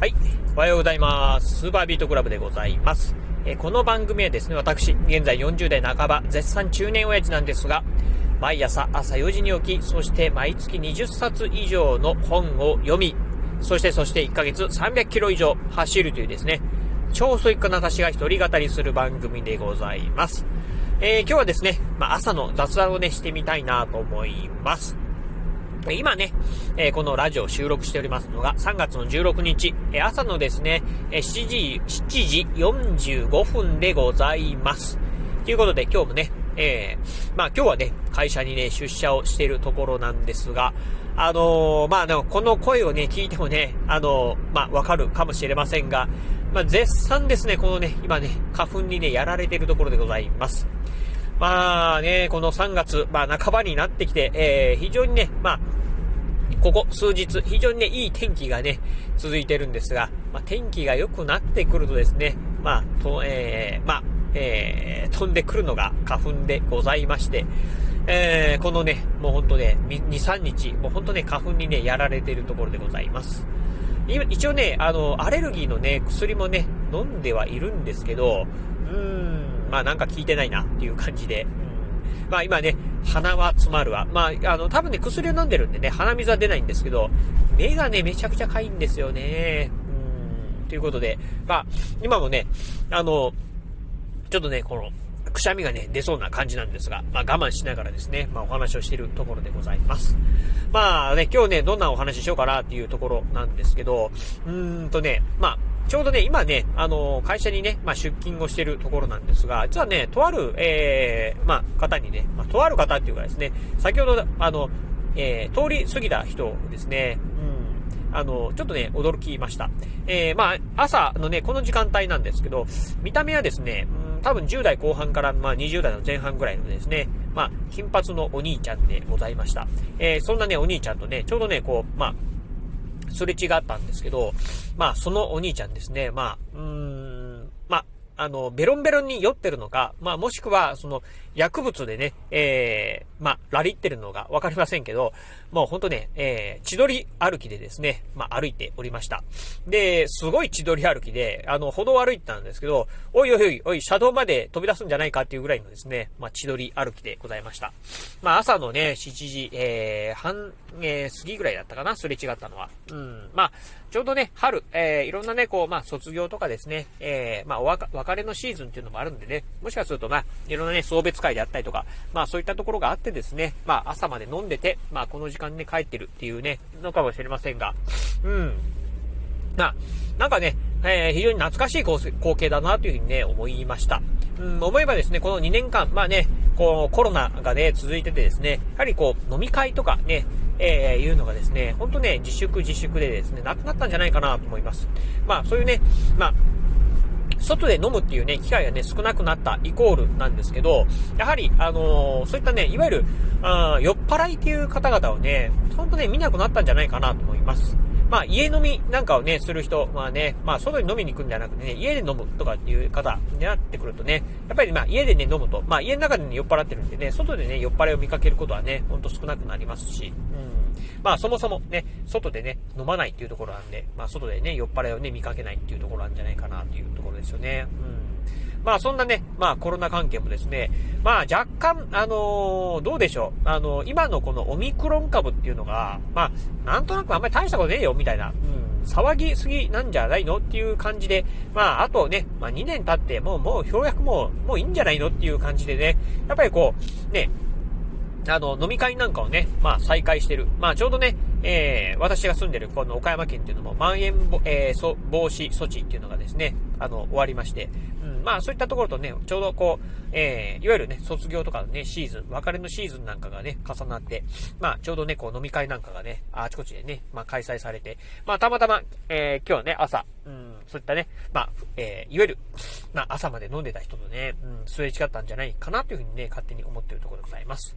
はい。おはようございます。スーパービートクラブでございます。え、この番組はですね、私、現在40代半ば、絶賛中年親父なんですが、毎朝朝4時に起き、そして毎月20冊以上の本を読み、そしてそして1ヶ月300キロ以上走るというですね、超ソイックな私が一人語りする番組でございます。えー、今日はですね、まあ、朝の雑談をね、してみたいなと思います。今ね、え、このラジオを収録しておりますのが3月の16日、え、朝のですね、えー、7時、7時45分でございます。ということで今日もね、えー、まあ今日はね、会社にね、出社をしているところなんですが、あのー、まあでもこの声をね、聞いてもね、あのー、まあわかるかもしれませんが、まあ絶賛ですね、このね、今ね、花粉にね、やられているところでございます。まあね、この3月、まあ半ばになってきて、えー、非常にね、まあ、ここ数日、非常にね、いい天気がね、続いてるんですが、まあ、天気が良くなってくるとですね、まあ、と、えー、まあ、えー、飛んでくるのが花粉でございまして、えー、このね、もうほんとね、2、3日、もうほんとね、花粉にね、やられているところでございます。今、一応ね、あの、アレルギーのね、薬もね、飲んではいるんですけど、うーん、まあなんか効いてないなっていう感じで、うん、まあ今ね、鼻は詰まるわ。まあ、あの、多分ね、薬を飲んでるんでね、鼻水は出ないんですけど、目がね、めちゃくちゃかいんですよね。うん、ということで、まあ、今もね、あの、ちょっとね、この、くしゃみがね、出そうな感じなんですが、まあ我慢しながらですね、まあお話をしているところでございます。まあね、今日ね、どんなお話ししようかなっていうところなんですけど、うーんとね、まあ、ちょうどね、今ね、あの、会社にね、まあ、出勤をしてるところなんですが、実はね、とある、えー、まあ、方にね、まあ、とある方っていうかですね、先ほど、あの、えー、通り過ぎた人ですね、うん、あの、ちょっとね、驚きました。えー、まあ、朝のね、この時間帯なんですけど、見た目はですね、うん、多分10代後半から、まあ、20代の前半ぐらいのですね、まあ、金髪のお兄ちゃんでございました。えー、そんなね、お兄ちゃんとね、ちょうどね、こう、まあ、すれ違ったんですけど、まあ、そのお兄ちゃんですね、まあ、うーん、あ、の、ベロンベロンに酔ってるのか、まあ、もしくは、その、薬物でね、えー、まあ、ラリってるのがわかりませんけど、もうほんとね、えー、千鳥歩きでですね、まあ、歩いておりました。で、すごい千鳥歩きで、あの、歩道を歩いてたんですけど、おいおいおい、おい、車道まで飛び出すんじゃないかっていうぐらいのですね、まあ、千鳥歩きでございました。まあ、朝のね、7時、えー、半、えー、過ぎぐらいだったかな、すれ違ったのは。うん、まあ、ちょうどね、春、えー、いろんなね、こう、まあ、卒業とかですね、えー、まあ、お別れのシーズンっていうのもあるんでね、もしかすると、まあ、いろんなね、送別会であったりとか、まあ、そういったところがあってですね、まあ、朝まで飲んでて、まあ、この時間にね、帰ってるっていうね、のかもしれませんが、うん。な、なんかね、えー、非常に懐かしい光景だなというふうにね、思いました。うん、思えばですね、この2年間、まあね、こう、コロナがね、続いててですね、やはりこう、飲み会とかね、えー、いうのがですね、ほんとね、自粛自粛でですね、なくなったんじゃないかなと思います。まあ、そういうね、まあ、外で飲むっていうね、機会がね、少なくなったイコールなんですけど、やはり、あのー、そういったね、いわゆる、あ酔っ払いっていう方々をね、ほんとね、見なくなったんじゃないかなと思います。まあ、家飲みなんかをね、する人、まあね、まあ、外に飲みに行くんじゃなくてね、家で飲むとかっていう方になってくるとね、やっぱりまあ、家でね、飲むと、まあ、家の中でね、酔っ払ってるんでね、外でね、酔っ払いを見かけることはね、ほんと少なくなりますし、うん。まあ、そもそもね、外でね、飲まないっていうところなんで、まあ、外でね、酔っ払いをね、見かけないっていうところなんじゃないかなっていうところですよね。うん。まあそんなね、まあコロナ関係もですね、まあ若干、あのー、どうでしょう。あのー、今のこのオミクロン株っていうのが、まあなんとなくあんまり大したことねえよ、みたいな、うん、騒ぎすぎなんじゃないのっていう感じで、まああとね、まあ2年経ってもう、もうようやくもう、もういいんじゃないのっていう感じでね、やっぱりこう、ね、あの、飲み会なんかをね、まあ再開してる。まあちょうどね、えー、私が住んでるこの岡山県っていうのも、まん延えー、防止措置っていうのがですね、あの、終わりまして、うん、まあそういったところとね、ちょうどこう、えー、いわゆるね、卒業とかのね、シーズン、別れのシーズンなんかがね、重なって、まあちょうどね、こう飲み会なんかがね、あちこちでね、まあ開催されて、まあたまたま、えー、今日ね、朝、うん、そういったね、まあ、えー、いわゆる、まあ朝まで飲んでた人とね、うん、すれ違ったんじゃないかなというふうにね、勝手に思ってるところでございます。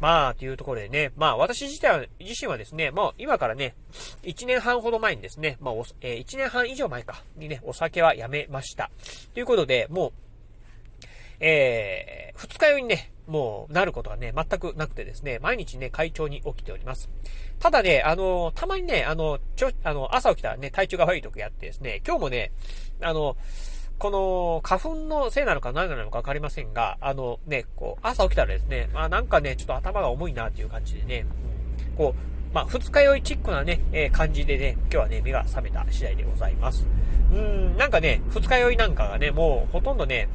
まあ、というところでね、まあ、私自体は、自身はですね、もう今からね、1年半ほど前にですね、まあ、えー、1年半以上前か、にね、お酒はやめました。ということで、もう、えー、二日酔いにね、もうなることはね、全くなくてですね、毎日ね、快調に起きております。ただね、あの、たまにね、あの、ちょ、あの、朝起きたらね、体調が悪い時あってですね、今日もね、あの、この、花粉のせいなのか何なのか分かりませんが、あのね、こう、朝起きたらですね、まあなんかね、ちょっと頭が重いなっていう感じでね、うん、こう、まあ、二日酔いチックなね、えー、感じでね、今日はね、目が覚めた次第でございます。うん、なんかね、二日酔いなんかがね、もうほとんどね、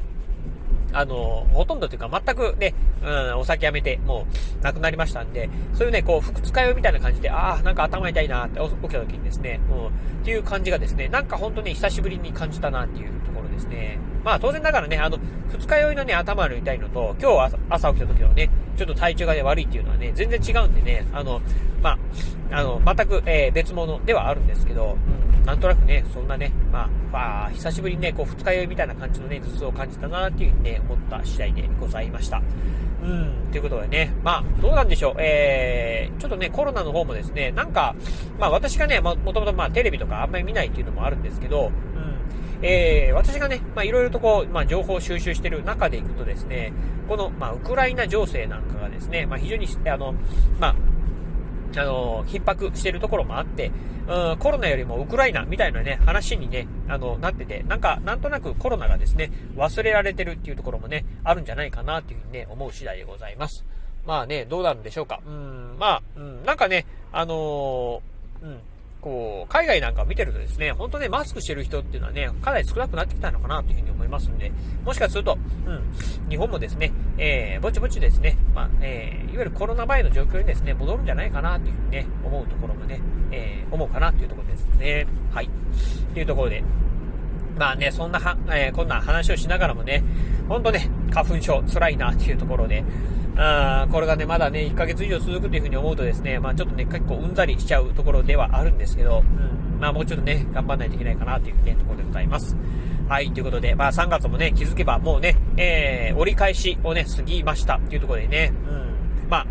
あの、ほとんどというか全くね、うん、お酒やめて、もう、なくなりましたんで、そういうね、こう、二日酔いみたいな感じで、ああ、なんか頭痛いなって起きた時にですね、うん、っていう感じがですね、なんか本当に久しぶりに感じたなっていうところですね。まあ当然だからね、あの、二日酔いのね、頭の痛いのと、今日朝朝起きた時のね、ちょっと体調がね、悪いっていうのはね、全然違うんでね、あの、まあ、あの、全く、えー、別物ではあるんですけど、うん、なんとなくね、そんなね、まあ、あ久しぶりにね、こう、二日酔いみたいな感じのね、頭痛を感じたなっていうふうにね、思った次第でございました。うん、ということでね、まあ、どうなんでしょう、えー、ちょっとね、コロナの方もですね、なんか、まあ私がね、もともとまあテレビとかあんまり見ないっていうのもあるんですけど、えー、私がね、まあいろいろとこう、まあ情報を収集している中でいくとですね、この、まあウクライナ情勢なんかがですね、まあ非常に、あの、まあ、あの、逼迫しているところもあって、うん、コロナよりもウクライナみたいなね、話にね、あの、なってて、なんか、なんとなくコロナがですね、忘れられてるっていうところもね、あるんじゃないかなっていうふうにね、思う次第でございます。まあね、どうなるんでしょうか。うん、まあ、うん、なんかね、あのー、うん、こう、海外なんかを見てるとですね、本当ね、マスクしてる人っていうのはね、かなり少なくなってきたのかなというふうに思いますんで、もしかすると、うん、日本もですね、えー、ぼちぼちですね、まあ、えー、いわゆるコロナ前の状況にですね、戻るんじゃないかなというふうにね、思うところもね、えー、思うかなというところですね。はい。というところで、まあね、そんなは、えー、こんな話をしながらもね、ほんとね、花粉症辛いなっていうところで、あこれがね、まだね、1ヶ月以上続くというふうに思うとですね、まあちょっとね、結構うんざりしちゃうところではあるんですけど、うん、まあもうちょっとね、頑張んないといけないかなというね、ところでございます。はい、ということで、まあ3月もね、気づけばもうね、えー、折り返しをね、過ぎましたというところでね、うん、まあ、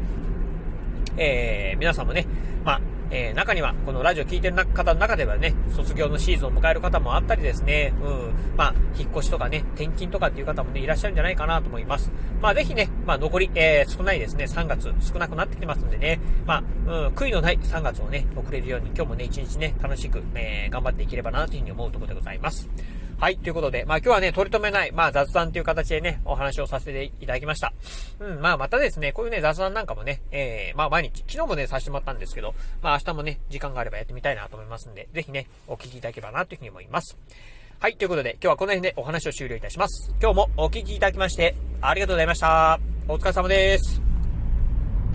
えー、皆さんもね、まあ、えー、中には、このラジオ聴いてる方の中ではね、卒業のシーズンを迎える方もあったりですね、うん、まあ、引っ越しとかね、転勤とかっていう方もね、いらっしゃるんじゃないかなと思います。まあ、ぜひね、まあ、残り、えー、少ないですね、3月少なくなってきてますんでね、まあ、うん、悔いのない3月をね、送れるように、今日もね、一日ね、楽しく、えー、頑張っていければな、というふうに思うところでございます。はい、ということで、まあ今日はね、取り留めない、まあ雑談という形でね、お話をさせていただきました。うん、まあまたですね、こういうね、雑談なんかもね、えー、まあ毎日、昨日もね、させてもらったんですけど、まあ明日もね、時間があればやってみたいなと思いますんで、ぜひね、お聞きいただければなというふうに思います。はい、ということで、今日はこの辺でお話を終了いたします。今日もお聞きいただきまして、ありがとうございました。お疲れ様です。